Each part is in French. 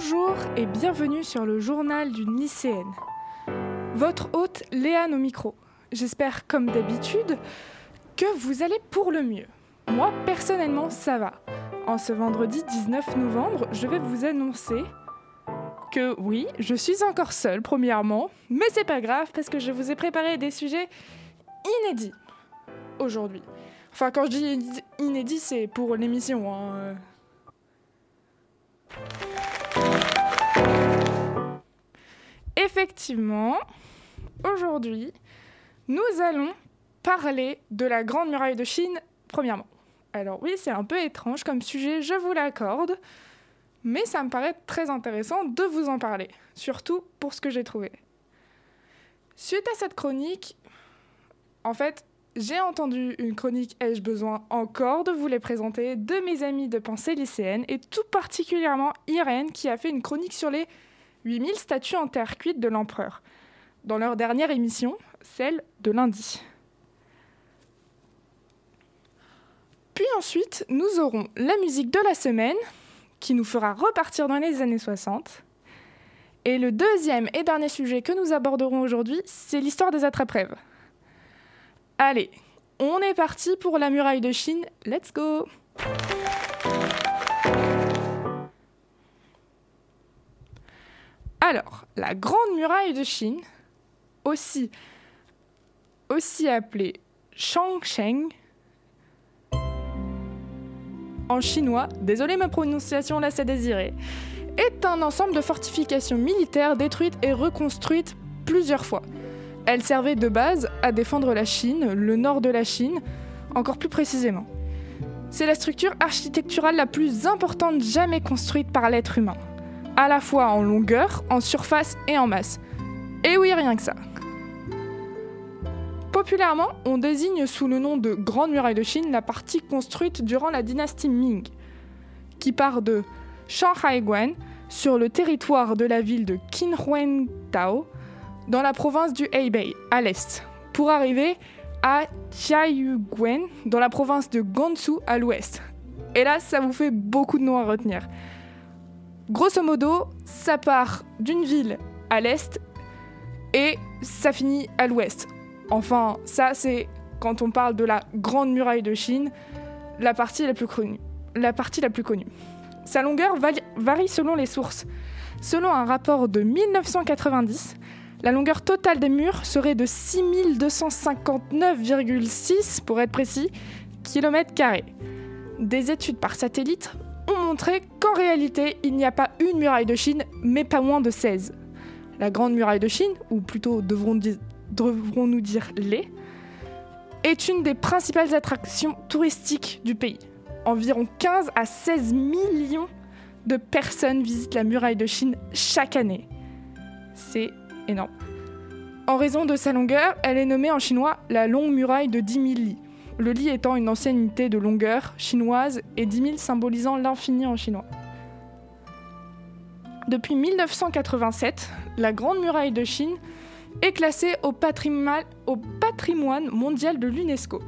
Bonjour et bienvenue sur le journal d'une lycéenne. Votre hôte Léane au micro. J'espère, comme d'habitude, que vous allez pour le mieux. Moi, personnellement, ça va. En ce vendredi 19 novembre, je vais vous annoncer que oui, je suis encore seule, premièrement, mais c'est pas grave parce que je vous ai préparé des sujets inédits aujourd'hui. Enfin, quand je dis inédit, c'est pour l'émission. Hein. Effectivement, aujourd'hui, nous allons parler de la Grande Muraille de Chine, premièrement. Alors oui, c'est un peu étrange comme sujet, je vous l'accorde, mais ça me paraît très intéressant de vous en parler, surtout pour ce que j'ai trouvé. Suite à cette chronique, en fait, j'ai entendu une chronique Ai-je besoin encore? de vous les présenter de mes amis de pensée lycéenne et tout particulièrement Irène qui a fait une chronique sur les 8000 statues en terre cuite de l'empereur dans leur dernière émission, celle de lundi. Puis ensuite, nous aurons la musique de la semaine qui nous fera repartir dans les années 60. Et le deuxième et dernier sujet que nous aborderons aujourd'hui, c'est l'histoire des attrape-rêves. Allez, on est parti pour la muraille de Chine. Let's go Alors, la grande muraille de Chine, aussi, appelée Shangsheng, en chinois, désolé ma prononciation là c'est désiré, est un ensemble de fortifications militaires détruites et reconstruites plusieurs fois. Elle servait de base à défendre la Chine, le nord de la Chine, encore plus précisément. C'est la structure architecturale la plus importante jamais construite par l'être humain, à la fois en longueur, en surface et en masse. Et oui, rien que ça. Populairement, on désigne sous le nom de Grande Muraille de Chine la partie construite durant la dynastie Ming, qui part de Shanhaiguan sur le territoire de la ville de Qinhuangdao dans la province du Hebei, à l'est, pour arriver à Jiayuguan, dans la province de Gansu, à l'ouest. Et là, ça vous fait beaucoup de noms à retenir. Grosso modo, ça part d'une ville à l'est et ça finit à l'ouest. Enfin, ça, c'est quand on parle de la Grande Muraille de Chine, la partie la plus connue. La partie la plus connue. Sa longueur varie selon les sources. Selon un rapport de 1990, la longueur totale des murs serait de 6259,6 pour être précis kilomètres carrés. Des études par satellite ont montré qu'en réalité, il n'y a pas une muraille de Chine, mais pas moins de 16. La Grande Muraille de Chine, ou plutôt devrons-nous dire les, est une des principales attractions touristiques du pays. Environ 15 à 16 millions de personnes visitent la muraille de Chine chaque année. C'est énorme. En raison de sa longueur, elle est nommée en chinois la longue muraille de 10 000 lits. Le lit étant une ancienne unité de longueur chinoise et 10 000 symbolisant l'infini en chinois. Depuis 1987, la Grande Muraille de Chine est classée au patrimoine, au patrimoine mondial de l'UNESCO.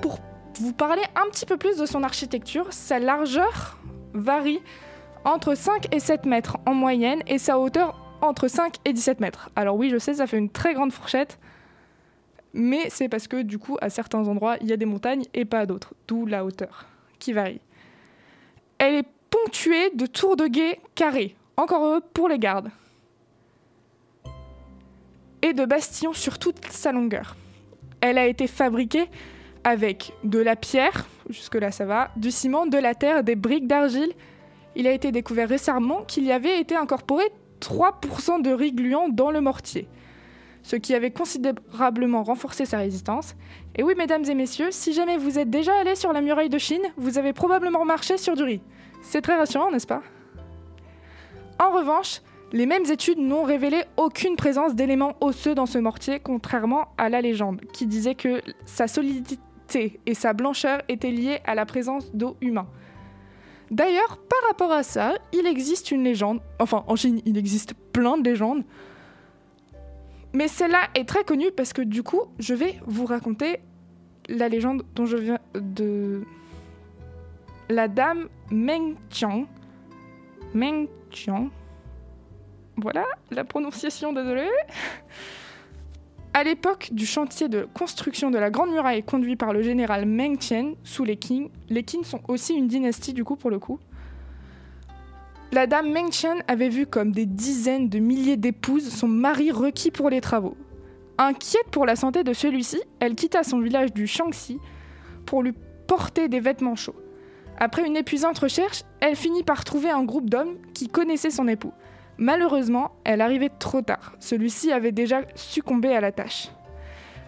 Pour vous parler un petit peu plus de son architecture, sa largeur varie entre 5 et 7 mètres en moyenne et sa hauteur entre 5 et 17 mètres. Alors oui, je sais, ça fait une très grande fourchette, mais c'est parce que du coup, à certains endroits, il y a des montagnes et pas à d'autres, d'où la hauteur qui varie. Elle est ponctuée de tours de guet carrés, encore heureux pour les gardes, et de bastions sur toute sa longueur. Elle a été fabriquée avec de la pierre, jusque-là ça va, du ciment, de la terre, des briques d'argile. Il a été découvert récemment qu'il y avait été incorporé 3% de riz gluant dans le mortier, ce qui avait considérablement renforcé sa résistance. Et oui, mesdames et messieurs, si jamais vous êtes déjà allés sur la muraille de Chine, vous avez probablement marché sur du riz. C'est très rassurant, n'est-ce pas? En revanche, les mêmes études n'ont révélé aucune présence d'éléments osseux dans ce mortier, contrairement à la légende, qui disait que sa solidité et sa blancheur étaient liées à la présence d'eau humaine. D'ailleurs, par rapport à ça, il existe une légende, enfin en Chine il existe plein de légendes, mais celle-là est très connue parce que du coup je vais vous raconter la légende dont je viens de... La dame Meng Qiang, Meng Qiang. Voilà la prononciation, désolé. À l'époque du chantier de construction de la Grande Muraille conduit par le général Meng Tian sous les Qing, les Qing sont aussi une dynastie du coup pour le coup. La dame Meng Tian avait vu comme des dizaines de milliers d'épouses son mari requis pour les travaux. Inquiète pour la santé de celui-ci, elle quitta son village du Shaanxi pour lui porter des vêtements chauds. Après une épuisante recherche, elle finit par trouver un groupe d'hommes qui connaissaient son époux. Malheureusement, elle arrivait trop tard. Celui-ci avait déjà succombé à la tâche.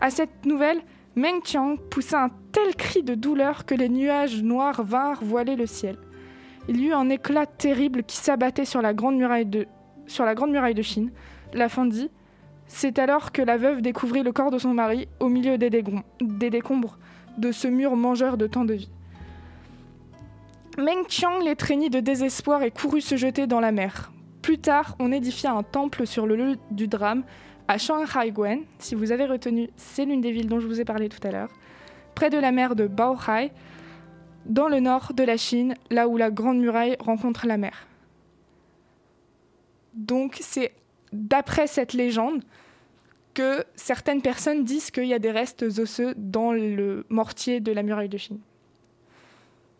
À cette nouvelle, Meng Qiang poussa un tel cri de douleur que les nuages noirs vinrent voiler le ciel. Il y eut un éclat terrible qui s'abattait sur la grande muraille de, sur la grande muraille de Chine. La. C'est alors que la veuve découvrit le corps de son mari au milieu des, décombres de ce mur mangeur de tant de vie. Meng Qiang l'étreignit de désespoir et courut se jeter dans la mer. Plus tard, on édifia un temple sur le lieu du drame à Shanghai-Guen. Si vous avez retenu, c'est l'une des villes dont je vous ai parlé tout à l'heure, près de la mer de Baohai, dans le nord de la Chine, là où la Grande Muraille rencontre la mer. Donc c'est d'après cette légende que certaines personnes disent qu'il y a des restes osseux dans le mortier de la muraille de Chine.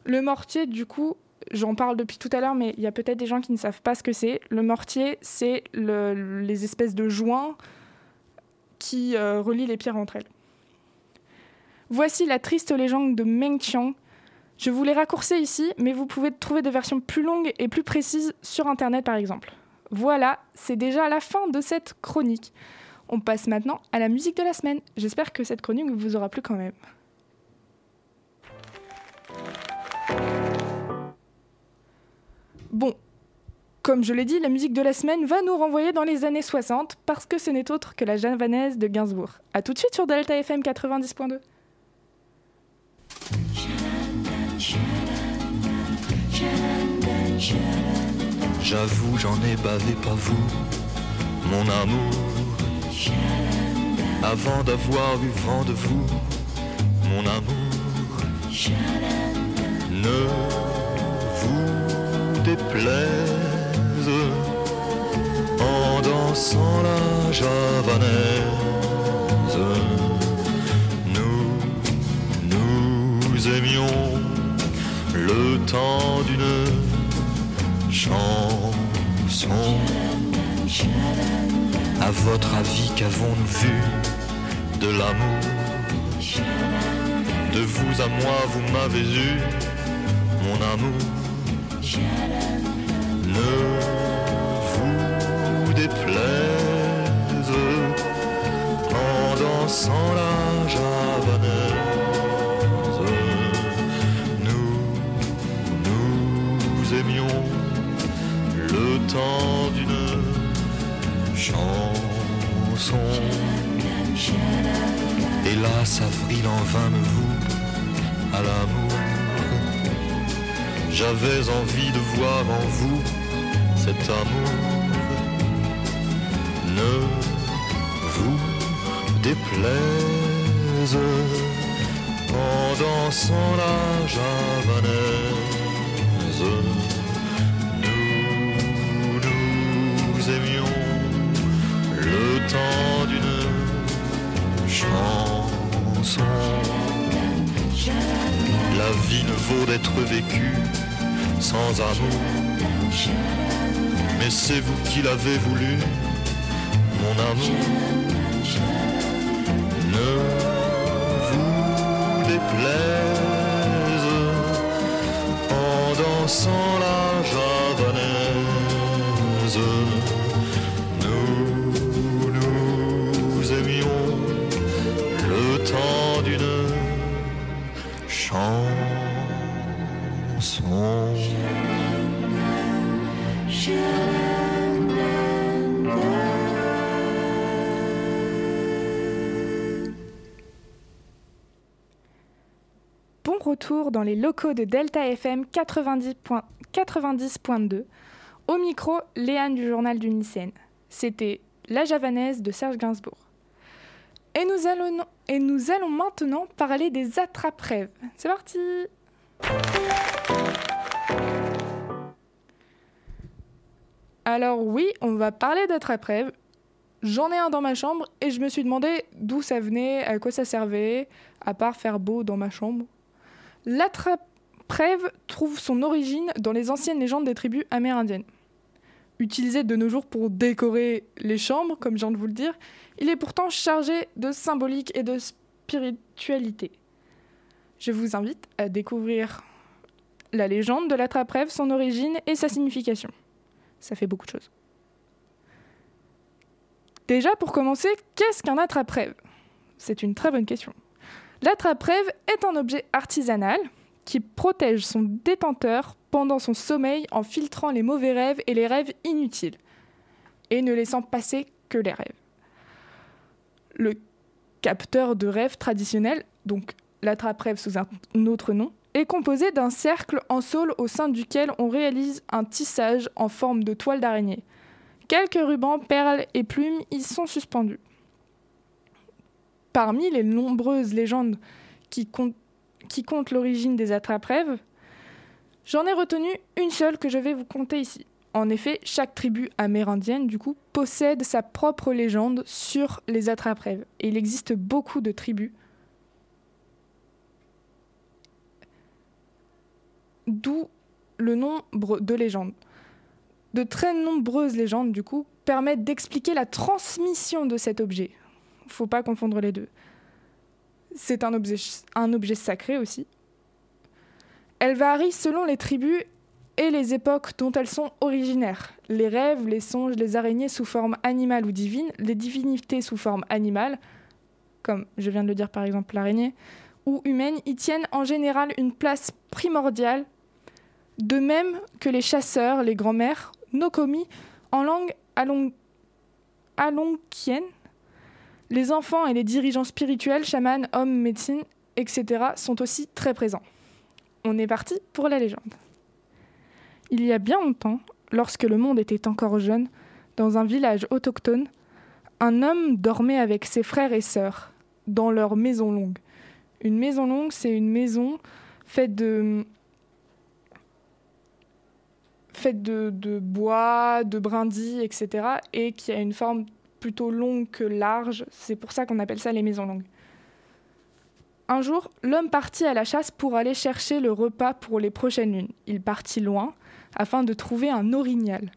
Le mortier, du coup, j'en parle depuis tout à l'heure, mais il y a peut-être des gens qui ne savent pas ce que c'est. Le mortier, c'est le, les espèces de joints qui euh, relient les pierres entre elles. Voici la triste légende de Meng Qiang. Je vous l'ai raccourci ici, mais vous pouvez trouver des versions plus longues et plus précises sur Internet par exemple. Voilà, c'est déjà la fin de cette chronique. On passe maintenant à la musique de la semaine. J'espère que cette chronique vous aura plu quand même. Bon, comme je l'ai dit, la musique de la semaine va nous renvoyer dans les années 60 parce que ce n'est autre que la javanaise de Gainsbourg. A tout de suite sur Delta FM 90.2. J'avoue, j'en ai bavé pas vous, mon amour. Avant d'avoir eu vent de vous, mon amour. Ne vous déplaise en dansant la javanaise. Nous, nous aimions le temps d'une chanson. À votre avis, qu'avons-nous vu de l'amour? De vous à moi, vous m'avez eu, mon amour. Ne vous déplaise en dansant la J'avais envie de voir en vous cet amour. Ne vous déplaise en dansant la javanaise. Nous, nous aimions le temps d'une chanson. La vie ne vaut d'être vécue sans amour. Mais c'est vous qui l'avez voulu, mon amour. Ne vous déplaise en dansant la dans les locaux de Delta FM 90.2. 90.2. Au micro, Léane du journal du lycéenne. C'était La Javanaise de Serge Gainsbourg. Et nous allons, et nous allons maintenant parler des attrape-rêves. C'est parti Alors oui, on va parler d'attrape-rêve. J'en ai un dans ma chambre et je me suis demandé d'où ça venait, à quoi ça servait, à part faire beau dans ma chambre. L'attrape-rêve trouve son origine dans les anciennes légendes des tribus amérindiennes. Utilisé de nos jours pour décorer les chambres, comme je viens de vous le dire, il est pourtant chargé de symbolique et de spiritualité. Je vous invite à découvrir la légende de l'attrape-rêve, son origine et sa signification. Ça fait beaucoup de choses. Déjà, pour commencer, qu'est-ce qu'un attrape-rêve? C'est une très bonne question. L'attrape-rêve est un objet artisanal qui protège son détenteur pendant son sommeil en filtrant les mauvais rêves et les rêves inutiles, et ne laissant passer que les rêves. Le capteur de rêve traditionnel, donc l'attrape-rêve sous un autre nom, est composé d'un cercle en saule au sein duquel on réalise un tissage en forme de toile d'araignée. Quelques rubans, perles et plumes y sont suspendus. Parmi les nombreuses légendes qui, comptent, l'origine des attrape-rêves, j'en ai retenu une seule que je vais vous conter ici. En effet, chaque tribu amérindienne, du coup, possède sa propre légende sur les attrape-rêves. Et il existe beaucoup de tribus d'où le nombre de légendes. De très nombreuses légendes, du coup, permettent d'expliquer la transmission de cet objet. Faut pas confondre les deux. C'est un objet, sacré aussi. Elle varie selon les tribus et les époques dont elles sont originaires. Les rêves, les songes, les araignées sous forme animale ou divine, les divinités sous forme animale, comme je viens de le dire par exemple l'araignée, ou humaine, y tiennent en général une place primordiale de même que les chasseurs, les grands-mères, nokomi en langue alonquienne, les enfants et les dirigeants spirituels, chamans, hommes, médecine, etc., sont aussi très présents. On est parti pour la légende. Il y a bien longtemps, lorsque le monde était encore jeune, dans un village autochtone, un homme dormait avec ses frères et sœurs dans leur maison longue. Une maison longue, c'est une maison faite de faite de, bois, de brindilles, etc. et qui a une forme plutôt longue que large. C'est pour ça qu'on appelle ça les maisons longues. Un jour, l'homme partit à la chasse pour aller chercher le repas pour les prochaines lunes. Il partit loin afin de trouver un orignal.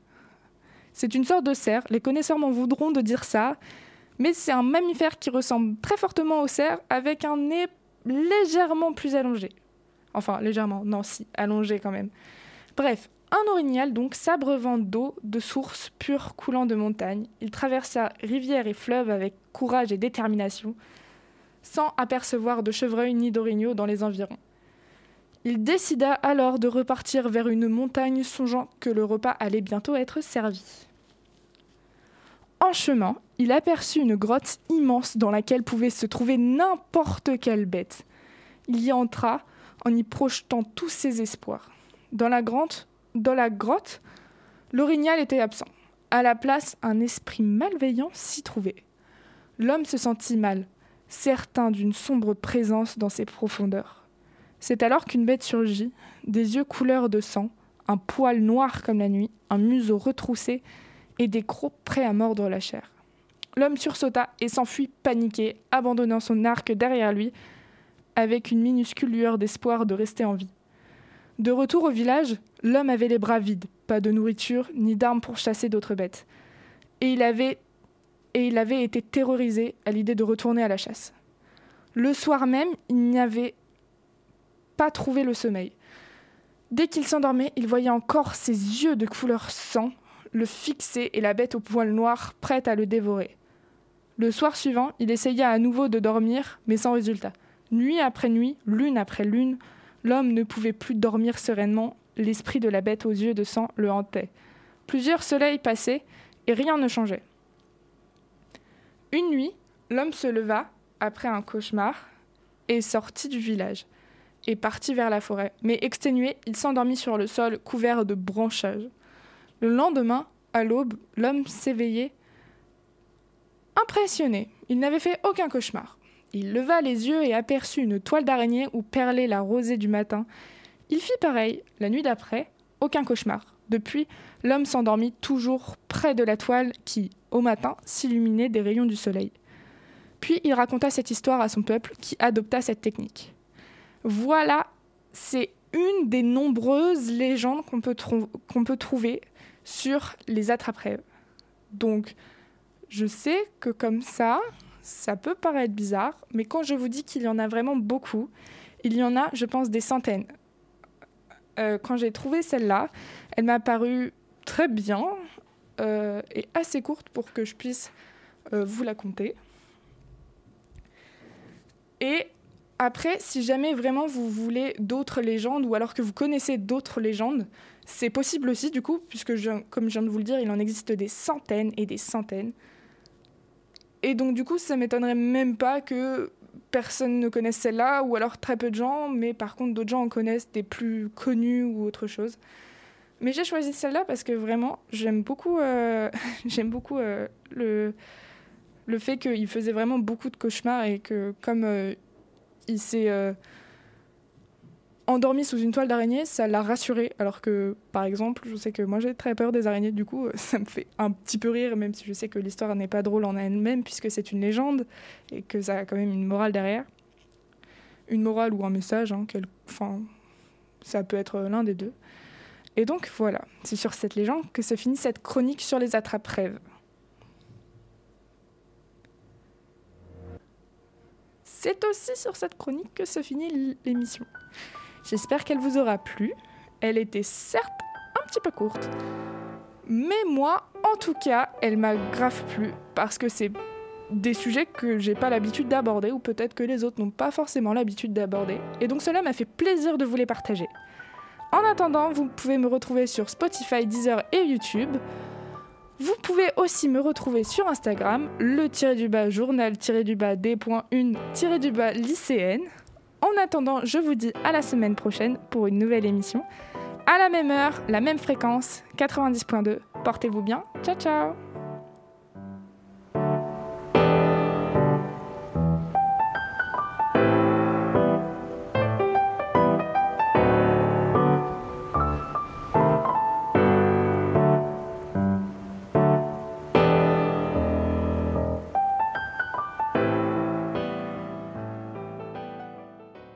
C'est une sorte de cerf, les connaisseurs m'en voudront de dire ça, mais c'est un mammifère qui ressemble très fortement au cerf avec un nez légèrement plus allongé. Enfin, légèrement, non, si, allongé quand même. Bref, un orignal, donc, s'abreuvant d'eau de sources pures coulant de montagne, il traversa rivières et fleuves avec courage et détermination, sans apercevoir de chevreuils ni d'orignaux dans les environs. Il décida alors de repartir vers une montagne, songeant que le repas allait bientôt être servi. En chemin, il aperçut une grotte immense dans laquelle pouvait se trouver n'importe quelle bête. Il y entra en y projetant tous ses espoirs. Dans la grotte, dans la grotte, l'orignal était absent. À la place, un esprit malveillant s'y trouvait. L'homme se sentit mal, certain d'une sombre présence dans ses profondeurs. C'est alors qu'une bête surgit, des yeux couleur de sang, un poil noir comme la nuit, un museau retroussé et des crocs prêts à mordre la chair. L'homme sursauta et s'enfuit paniqué, abandonnant son arc derrière lui, avec une minuscule lueur d'espoir de rester en vie. De retour au village, l'homme avait les bras vides, pas de nourriture ni d'armes pour chasser d'autres bêtes. Et il avait et il avait été terrorisé à l'idée de retourner à la chasse. Le soir même, il n'y avait pas trouvé le sommeil. Dès qu'il s'endormait, il voyait encore ses yeux de couleur sang le fixer et la bête au poil noir prête à le dévorer. Le soir suivant, il essaya à nouveau de dormir, mais sans résultat. Nuit après nuit, lune après lune, L'homme ne pouvait plus dormir sereinement, l'esprit de la bête aux yeux de sang le hantait. Plusieurs soleils passaient et rien ne changeait. Une nuit, l'homme se leva, après un cauchemar, et sortit du village, et partit vers la forêt. Mais exténué, il s'endormit sur le sol couvert de branchages. Le lendemain, à l'aube, l'homme s'éveillait impressionné. Il n'avait fait aucun cauchemar. Il leva les yeux et aperçut une toile d'araignée où perlait la rosée du matin. Il fit pareil, la nuit d'après, aucun cauchemar. Depuis, l'homme s'endormit toujours près de la toile qui, au matin, s'illuminait des rayons du soleil. Puis il raconta cette histoire à son peuple qui adopta cette technique. Voilà, c'est une des nombreuses légendes qu'on peut, trouver sur les attrape-rêves. Donc, je sais que comme ça, ça peut paraître bizarre, mais quand je vous dis qu'il y en a vraiment beaucoup, il y en a, je pense, des centaines. Euh, quand j'ai trouvé celle-là, elle m'a paru très bien euh, et assez courte pour que je puisse euh, vous la conter. Et après, si jamais vraiment vous voulez d'autres légendes ou alors que vous connaissez d'autres légendes, c'est possible aussi du coup, puisque comme je viens de vous le dire, il en existe des centaines et des centaines. Et donc du coup, ça m'étonnerait même pas que personne ne connaisse celle-là, ou alors très peu de gens, mais par contre d'autres gens en connaissent des plus connus ou autre chose. Mais j'ai choisi celle-là parce que vraiment, j'aime beaucoup, euh, beaucoup euh, le, le fait qu'il faisait vraiment beaucoup de cauchemars et que comme euh, il s'est endormi sous une toile d'araignée, ça l'a rassuré. Alors que, par exemple, je sais que moi j'ai très peur des araignées, du coup, ça me fait un petit peu rire, même si je sais que l'histoire n'est pas drôle en elle-même, puisque c'est une légende et que ça a quand même une morale derrière. Une morale ou un message, hein, enfin, ça peut être l'un des deux. Et donc voilà, c'est sur cette légende que se finit cette chronique sur les attrape-rêves. C'est aussi sur cette chronique que se finit l'émission. J'espère qu'elle vous aura plu. Elle était certes un petit peu courte, mais moi, en tout cas, elle m'a grave plu parce que c'est des sujets que j'ai pas l'habitude d'aborder ou peut-être que les autres n'ont pas forcément l'habitude d'aborder. Et donc cela m'a fait plaisir de vous les partager. En attendant, vous pouvez me retrouver sur Spotify, Deezer et YouTube. Vous pouvez aussi me retrouver sur Instagram, le tiré du bas journal tiré du bas d.1 tiré du bas lycéenne. En attendant, je vous dis à la semaine prochaine pour une nouvelle émission. À la même heure, la même fréquence, 90.2. Portez-vous bien. Ciao ciao